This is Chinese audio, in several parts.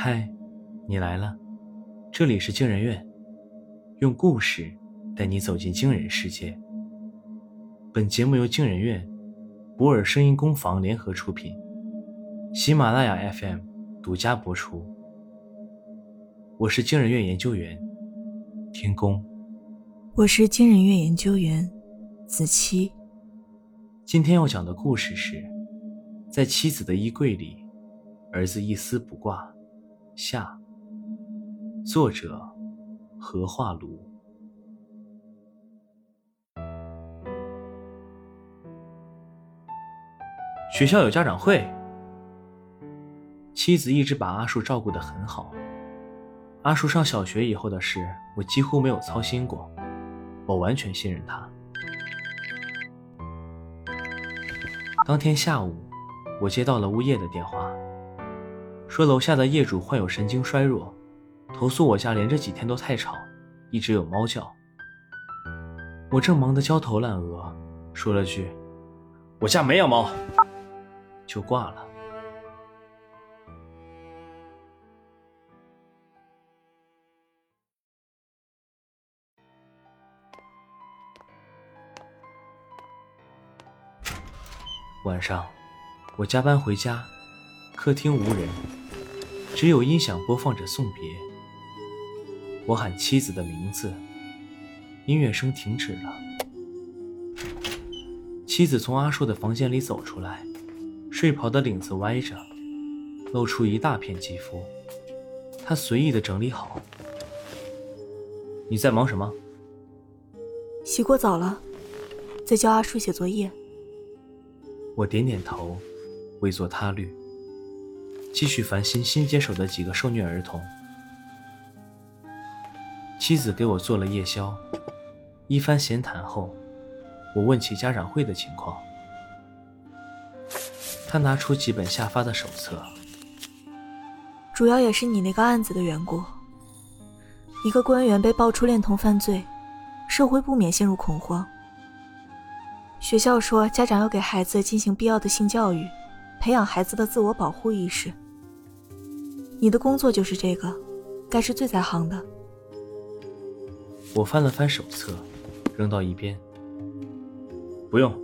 嗨，你来了，这里是惊人院，用故事带你走进惊人世界。本节目由惊人院、博尔声音工坊联合出品，喜马拉雅 FM 独家播出。我是惊人院研究员天宫，我是惊人院研究员子期。今天要讲的故事是，在妻子的衣柜里，儿子一丝不挂。下，作者何化炉。学校有家长会，妻子一直把阿树照顾的很好。阿树上小学以后的事，我几乎没有操心过，我完全信任他。当天下午，我接到了物业的电话。说楼下的业主患有神经衰弱，投诉我家连着几天都太吵，一直有猫叫。我正忙得焦头烂额，说了句：“我家没养猫。”就挂了。晚上，我加班回家。客厅无人，只有音响播放着送别。我喊妻子的名字，音乐声停止了。妻子从阿树的房间里走出来，睡袍的领子歪着，露出一大片肌肤。她随意的整理好。你在忙什么？洗过澡了，在教阿树写作业。我点点头，未作他虑。继续烦心新接手的几个受虐儿童。妻子给我做了夜宵，一番闲谈后，我问起家长会的情况。他拿出几本下发的手册，主要也是你那个案子的缘故。一个官员被爆出恋童犯罪，社会不免陷入恐慌。学校说家长要给孩子进行必要的性教育。培养孩子的自我保护意识。你的工作就是这个，该是最在行的。我翻了翻手册，扔到一边。不用，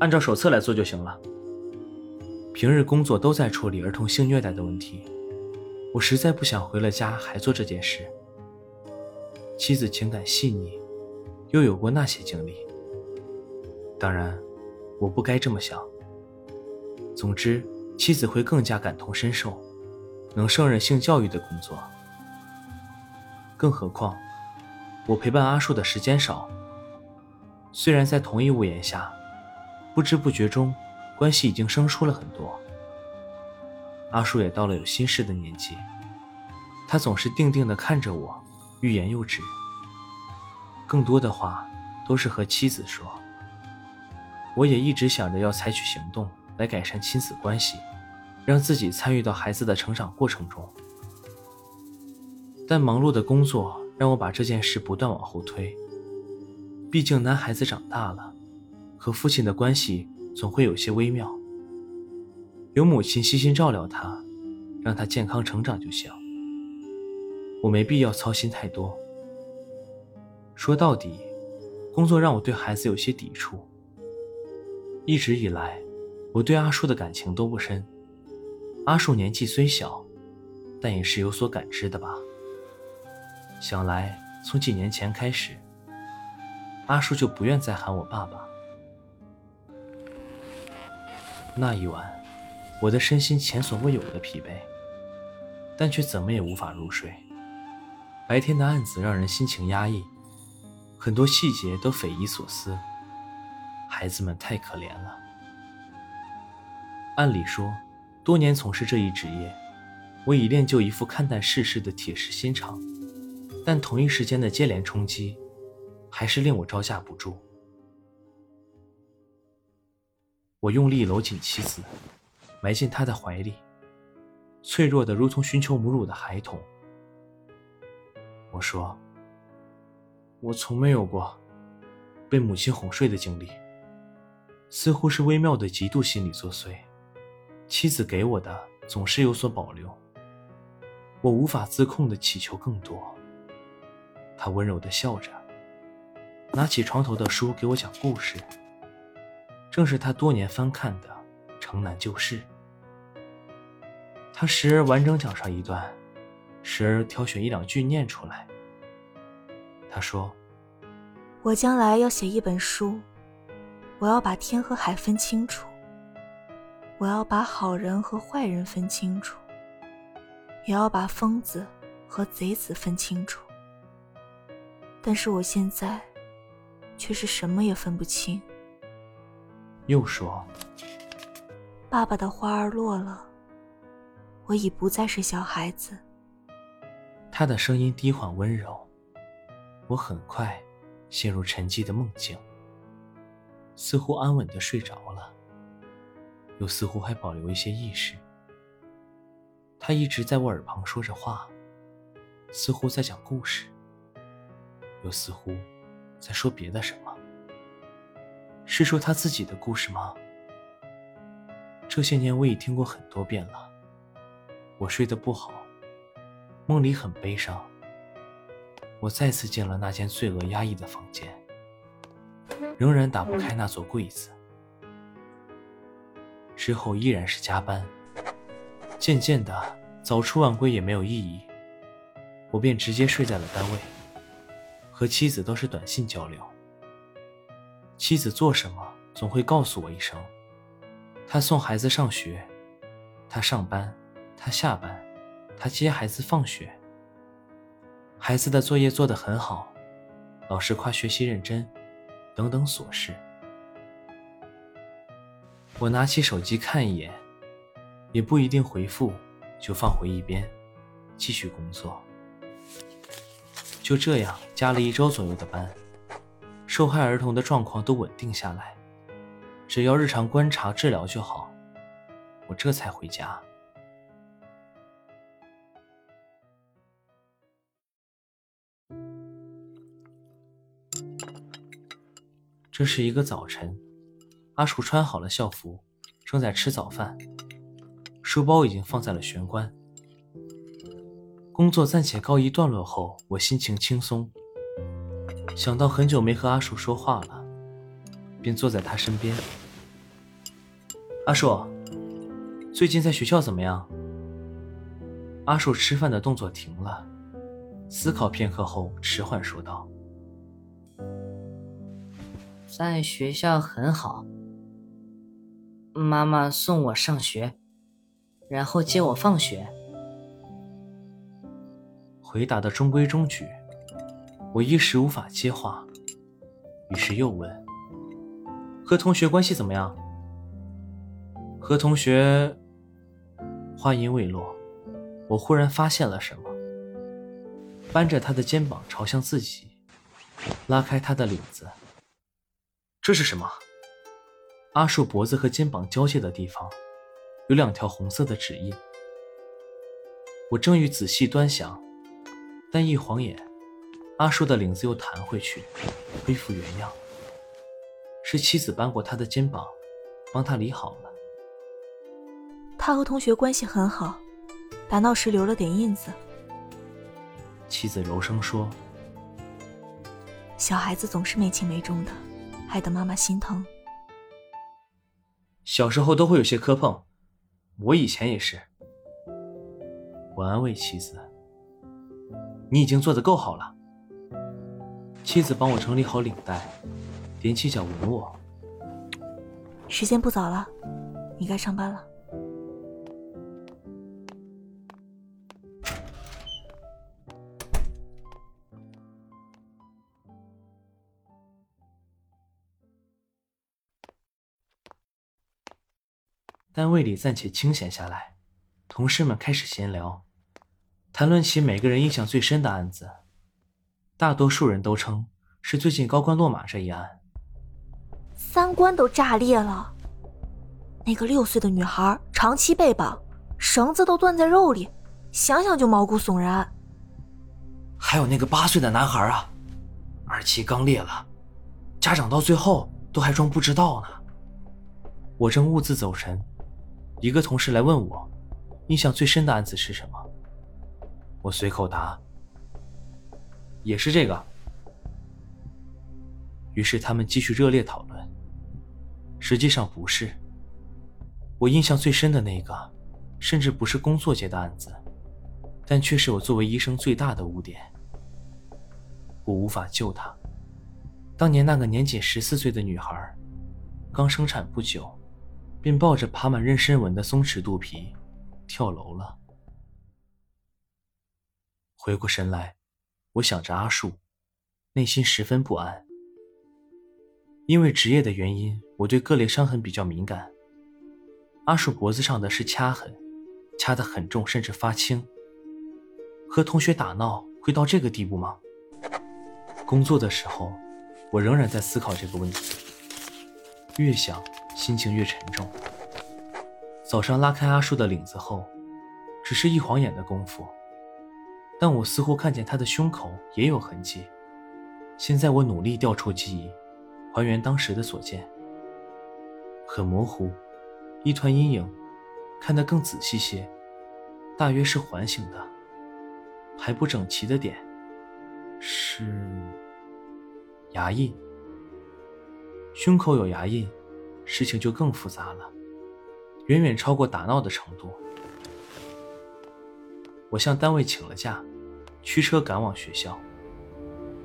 按照手册来做就行了。平日工作都在处理儿童性虐待的问题，我实在不想回了家还做这件事。妻子情感细腻，又有过那些经历。当然，我不该这么想。总之，妻子会更加感同身受，能胜任性教育的工作。更何况，我陪伴阿树的时间少。虽然在同一屋檐下，不知不觉中，关系已经生疏了很多。阿树也到了有心事的年纪，他总是定定地看着我，欲言又止。更多的话都是和妻子说。我也一直想着要采取行动。来改善亲子关系，让自己参与到孩子的成长过程中。但忙碌的工作让我把这件事不断往后推。毕竟男孩子长大了，和父亲的关系总会有些微妙。有母亲悉心照料他，让他健康成长就行。我没必要操心太多。说到底，工作让我对孩子有些抵触。一直以来。我对阿树的感情都不深，阿树年纪虽小，但也是有所感知的吧。想来从几年前开始，阿树就不愿再喊我爸爸。那一晚，我的身心前所未有的疲惫，但却怎么也无法入睡。白天的案子让人心情压抑，很多细节都匪夷所思，孩子们太可怜了。按理说，多年从事这一职业，我已练就一副看淡世事的铁石心肠。但同一时间的接连冲击，还是令我招架不住。我用力搂紧妻子，埋进她的怀里，脆弱的如同寻求母乳的孩童。我说：“我从没有过被母亲哄睡的经历，似乎是微妙的嫉妒心理作祟。”妻子给我的总是有所保留，我无法自控的祈求更多。他温柔的笑着，拿起床头的书给我讲故事，正是他多年翻看的《城南旧事》。他时而完整讲上一段，时而挑选一两句念出来。他说：“我将来要写一本书，我要把天和海分清楚，我要把好人和坏人分清楚，也要把疯子和贼子分清楚。但是我现在却是什么也分不清。”又说：“爸爸的花儿落了，我已不再是小孩子。”他的声音低缓温柔。我很快陷入沉寂的梦境，似乎安稳的睡着了，又似乎还保留一些意识。他一直在我耳旁说着话，似乎在讲故事，又似乎在说别的什么。是说他自己的故事吗？这些年我已听过很多遍了。我睡得不好，梦里很悲伤。我再次进了那间罪恶压抑的房间，仍然打不开那座柜子。之后依然是加班，渐渐的早出晚归也没有意义，我便直接睡在了单位，和妻子都是短信交流。妻子做什么总会告诉我一声，她送孩子上学，她上班，她下班，她接孩子放学。孩子的作业做得很好，老师夸学习认真，等等琐事。我拿起手机看一眼，也不一定回复，就放回一边，继续工作。就这样加了一周左右的班，受害儿童的状况都稳定下来，只要日常观察治疗就好。我这才回家。这是一个早晨，阿树穿好了校服，正在吃早饭，书包已经放在了玄关。工作暂且告一段落后，我心情轻松，想到很久没和阿树说话了，便坐在他身边。阿树，最近在学校怎么样？阿树吃饭的动作停了，思考片刻后迟缓说道。在学校很好，妈妈送我上学，然后接我放学。回答的中规中矩，我一时无法接话，于是又问：“和同学关系怎么样？”和同学，话音未落，我忽然发现了什么，扳着他的肩膀朝向自己，拉开他的领子。这是什么？阿树脖子和肩膀交界的地方，有两条红色的指印。我正欲仔细端详，但一晃眼，阿树的领子又弹回去，恢复原样。是妻子扳过他的肩膀，帮他理好了。他和同学关系很好，打闹时留了点印子。妻子柔声说：“小孩子总是没轻没重的。”害得妈妈心疼。小时候都会有些磕碰，我以前也是。我安慰妻子：“你已经做得够好了。”妻子帮我整理好领带，踮起脚吻我。时间不早了，你该上班了。单位里暂且清闲下来，同事们开始闲聊，谈论起每个人印象最深的案子。大多数人都称是最近高官落马这一案。三观都炸裂了！那个六岁的女孩长期被绑，绳子都断在肉里，想想就毛骨悚然。还有那个八岁的男孩啊，二期刚裂了，家长到最后都还装不知道呢。我正兀自走神。一个同事来问我，印象最深的案子是什么？我随口答：“也是这个。”于是他们继续热烈讨论。实际上不是。我印象最深的那个，甚至不是工作界的案子，但却是我作为医生最大的污点。我无法救她。当年那个年仅十四岁的女孩，刚生产不久，便抱着爬满妊娠纹的松弛肚皮跳楼了。回过神来，我想着阿树，内心十分不安。因为职业的原因，我对各类伤痕比较敏感。阿树脖子上的是掐痕，掐得很重，甚至发青。和同学打闹会到这个地步吗？工作的时候，我仍然在思考这个问题。越想，心情越沉重。早上拉开阿树的领子后，只是一晃眼的功夫，但我似乎看见他的胸口也有痕迹。现在我努力调出记忆。还原当时的所见，很模糊，一团阴影。看得更仔细些，大约是环形的，还不整齐的点是牙印。胸口有牙印，事情就更复杂了，远远超过打闹的程度。我向单位请了假，驱车赶往学校，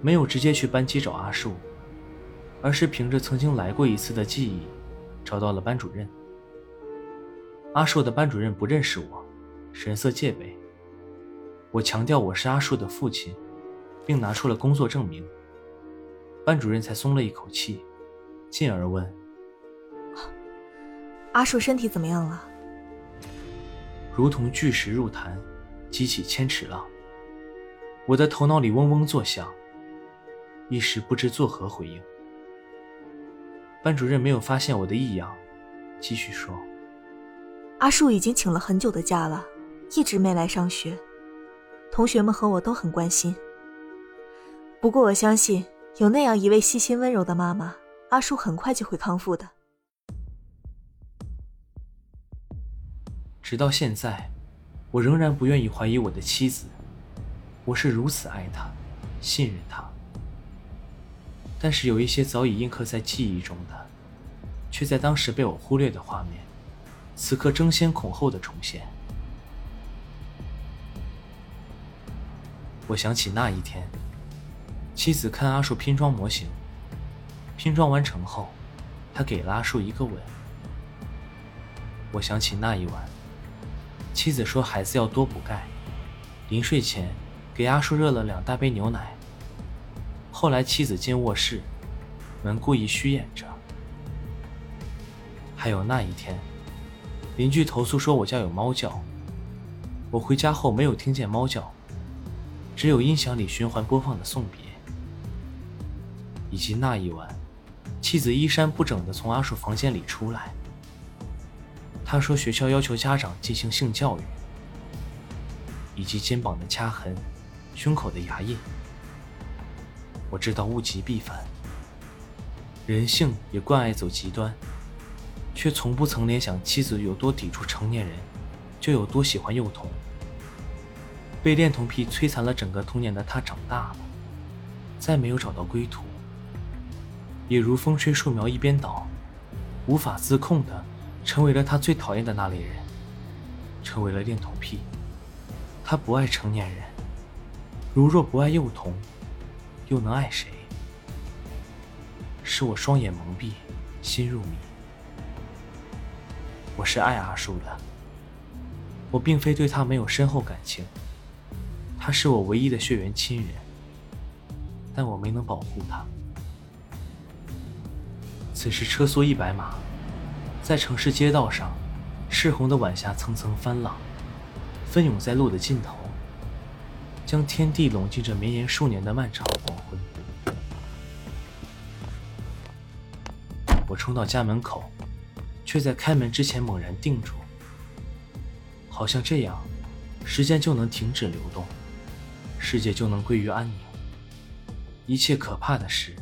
没有直接去班级找阿树。而是凭着曾经来过一次的记忆，找到了班主任。阿树的班主任不认识我，神色戒备。我强调我是阿树的父亲，并拿出了工作证明。班主任才松了一口气，进而问：“阿树身体怎么样了？”如同巨石入潭，激起千尺浪。我的头脑里嗡嗡作响，一时不知作何回应。班主任没有发现我的异样，继续说：“阿树已经请了很久的假了，一直没来上学。同学们和我都很关心。不过我相信，有那样一位细心温柔的妈妈，阿树很快就会康复的。”直到现在，我仍然不愿意怀疑我的妻子。我是如此爱她，信任她。但是有一些早已印刻在记忆中的，却在当时被我忽略的画面，此刻争先恐后的重现。我想起那一天，妻子看阿树拼装模型，拼装完成后，他给了阿树一个吻。我想起那一晚，妻子说孩子要多补钙，临睡前给阿树热了两大杯牛奶。后来妻子进卧室，门故意虚掩着。还有那一天，邻居投诉说我家有猫叫，我回家后没有听见猫叫，只有音响里循环播放的送别。以及那一晚，妻子衣衫不整的从阿树房间里出来，他说学校要求家长进行性教育，以及肩膀的掐痕，胸口的牙印。我知道物极必反，人性也惯爱走极端，却从不曾联想妻子有多抵触成年人，就有多喜欢幼童。被恋童癖摧残了整个童年的他长大了，再没有找到归途，也如风吹树苗一边倒，无法自控的成为了他最讨厌的那类人，成为了恋童癖。他不爱成年人，如若不爱幼童。又能爱谁？是我双眼蒙蔽，心入迷。我是爱阿树的，我并非对他没有深厚感情，他是我唯一的血缘亲人，但我没能保护他。此时车速一百码，在城市街道上，赤红的晚霞层层翻浪，奔涌在路的尽头。将天地笼进这绵延数年的漫长黄昏。我冲到家门口，却在开门之前猛然定住，好像这样，时间就能停止流动，世界就能归于安宁，一切可怕的事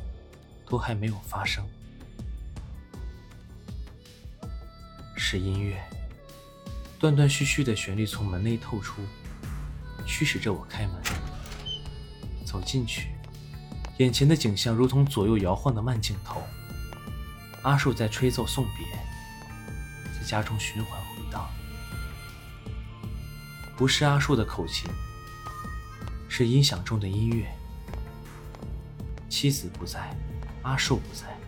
都还没有发生。是音乐，断断续续的旋律从门内透出。驱使着我开门。走进去，眼前的景象如同左右摇晃的慢镜头。阿树在吹奏送别，在家中循环回荡。不是阿树的口琴，是音响中的音乐。妻子不在，阿树不在，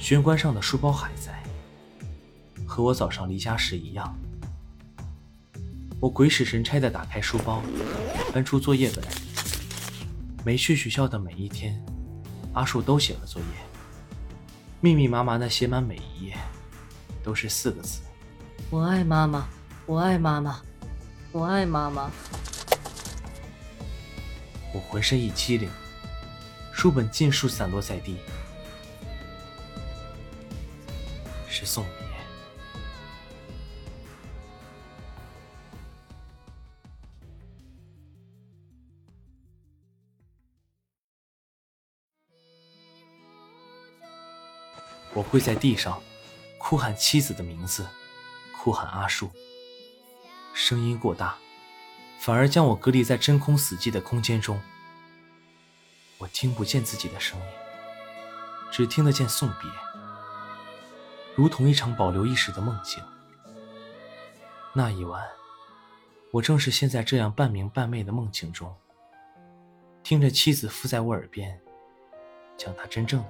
玄关上的书包还在，和我早上离家时一样。我鬼使神差地打开书包，翻出作业本。没去学校的每一天，阿树都写了作业，密密麻麻的写满每一页，都是四个字：我爱妈妈，我爱妈妈，我爱妈妈。我浑身一激灵，书本尽数散落在地，是送我跪在地上，哭喊妻子的名字，哭喊阿树。声音过大，反而将我隔离在真空死寂的空间中。我听不见自己的声音，只听得见送别，如同一场保留意识的梦境。那一晚，我正是陷在这样半明半昧的梦境中，听着妻子附在我耳边，讲她真正的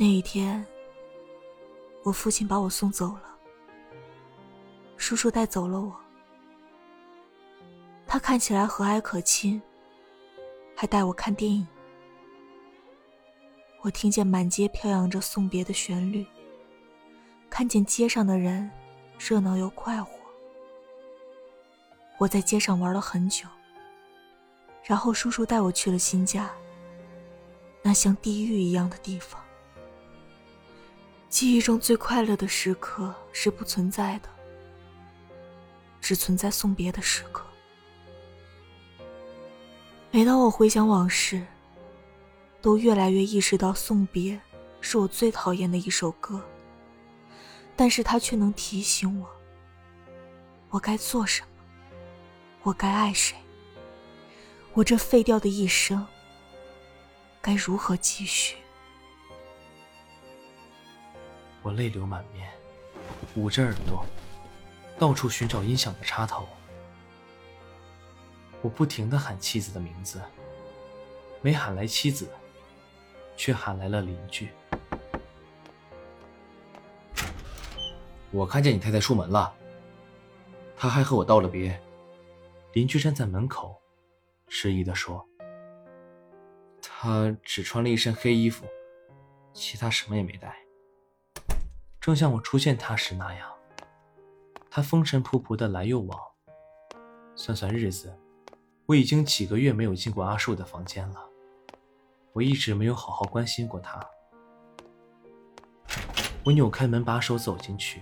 那一天，我父亲把我送走了，叔叔带走了我。他看起来和蔼可亲，还带我看电影。我听见满街飘扬着送别的旋律，看见街上的人热闹又快活。我在街上玩了很久，然后叔叔带我去了新家，那像地狱一样的地方。记忆中最快乐的时刻是不存在的，只存在送别的时刻。每当我回想往事，都越来越意识到送别是我最讨厌的一首歌。但是它却能提醒我，我该做什么，我该爱谁，我这废掉的一生该如何继续。我泪流满面，捂着耳朵，到处寻找音响的插头。我不停的喊妻子的名字，没喊来妻子，却喊来了邻居。我看见你太太出门了，她还和我道了别。邻居站在门口，迟疑的说：“她只穿了一身黑衣服，其他什么也没带。”正像我初见他时那样，他风尘仆仆的来又往。算算日子，我已经几个月没有进过阿树的房间了。我一直没有好好关心过他。我扭开门把手走进去，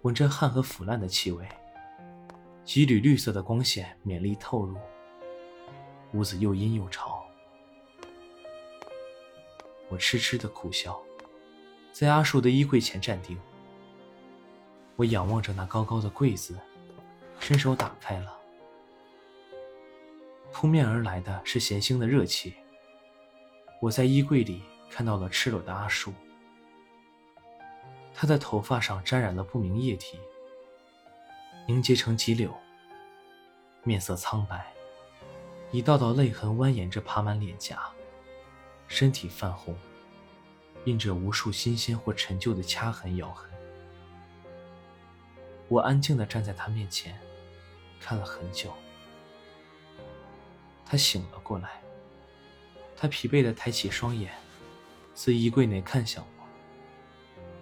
闻着汗和腐烂的气味，几缕绿色的光线勉力透入，屋子又阴又潮。我痴痴的苦笑。在阿树的衣柜前站定，我仰望着那高高的柜子，伸手打开了。扑面而来的是咸腥的热气。我在衣柜里看到了赤裸的阿树，他的头发上沾染了不明液体，凝结成棘柳，面色苍白，一道道泪痕蜿蜒着爬满脸颊，身体泛红。印着无数新鲜或陈旧的掐痕咬痕，我安静地站在他面前，看了很久。他醒了过来，他疲惫地抬起双眼，自衣柜内看向我，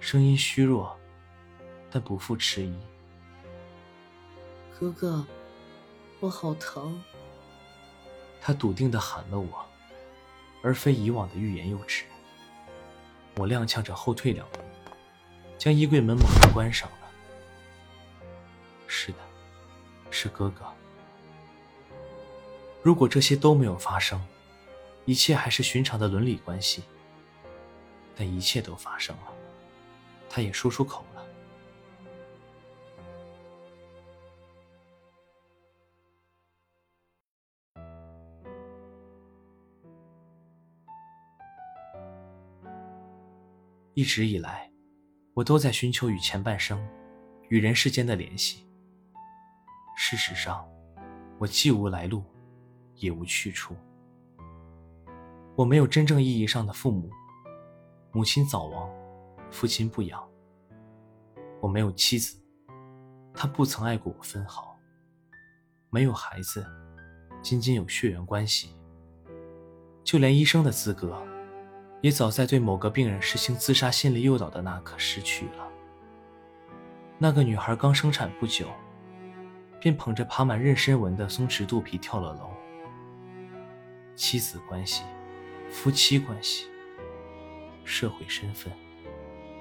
声音虚弱，但不复迟疑：“哥哥，我好疼。”他笃定地喊了我，而非以往的欲言又止。我踉跄着后退两步，将衣柜门猛地关上了。是的，是哥哥。如果这些都没有发生，一切还是寻常的伦理关系。但一切都发生了，他也说出口一直以来，我都在寻求与前半生、与人世间的联系。事实上，我既无来路，也无去处。我没有真正意义上的父母，母亲早亡，父亲不养。我没有妻子，她不曾爱过我分毫。没有孩子，仅仅有血缘关系。就连医生的资格，也早在对某个病人实行自杀心理诱导的那刻失去了。那个女孩刚生产不久，便捧着爬满妊娠纹的松弛肚皮跳了楼。妻子关系、夫妻关系、社会身份，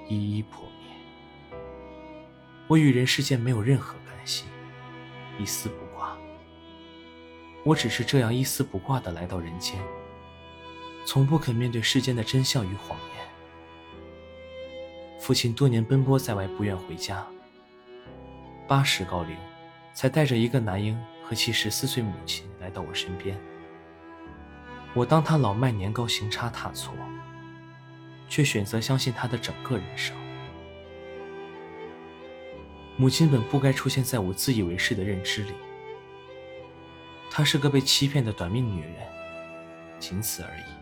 一一破灭。我与人世间没有任何干系，一丝不挂。我只是这样一丝不挂的来到人间。从不肯面对世间的真相与谎言。父亲多年奔波在外，不愿回家。八十高龄，才带着一个男婴和其十四岁母亲来到我身边。我当他老迈年高，行差踏错，却选择相信他的整个人生。母亲本不该出现在我自以为是的认知里。她是个被欺骗的短命女人，仅此而已。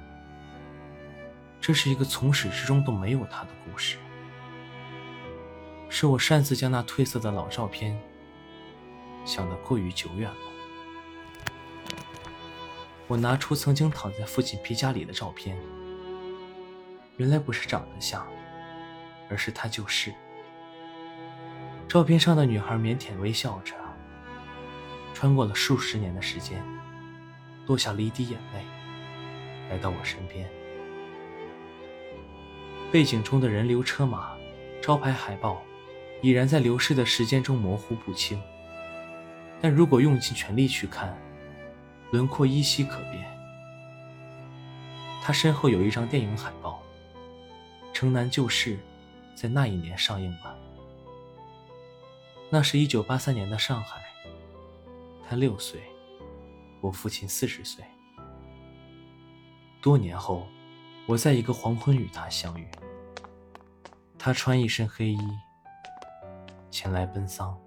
这是一个从始至终都没有他的故事，是我擅自将那褪色的老照片想得过于久远了。我拿出曾经躺在父亲皮夹里的照片，原来不是长得像，而是他就是。照片上的女孩腼腆微笑着，穿过了数十年的时间，落下了一滴眼泪，来到我身边。背景中的人流车马、招牌海报，已然在流逝的时间中模糊不清。但如果用尽全力去看，轮廓依稀可辨。他身后有一张电影海报，《城南旧事》在那一年上映了。那是一九八三年的上海，他六岁，我父亲四十岁。多年后。我在一个黄昏与他相遇，他穿一身黑衣，前来奔丧。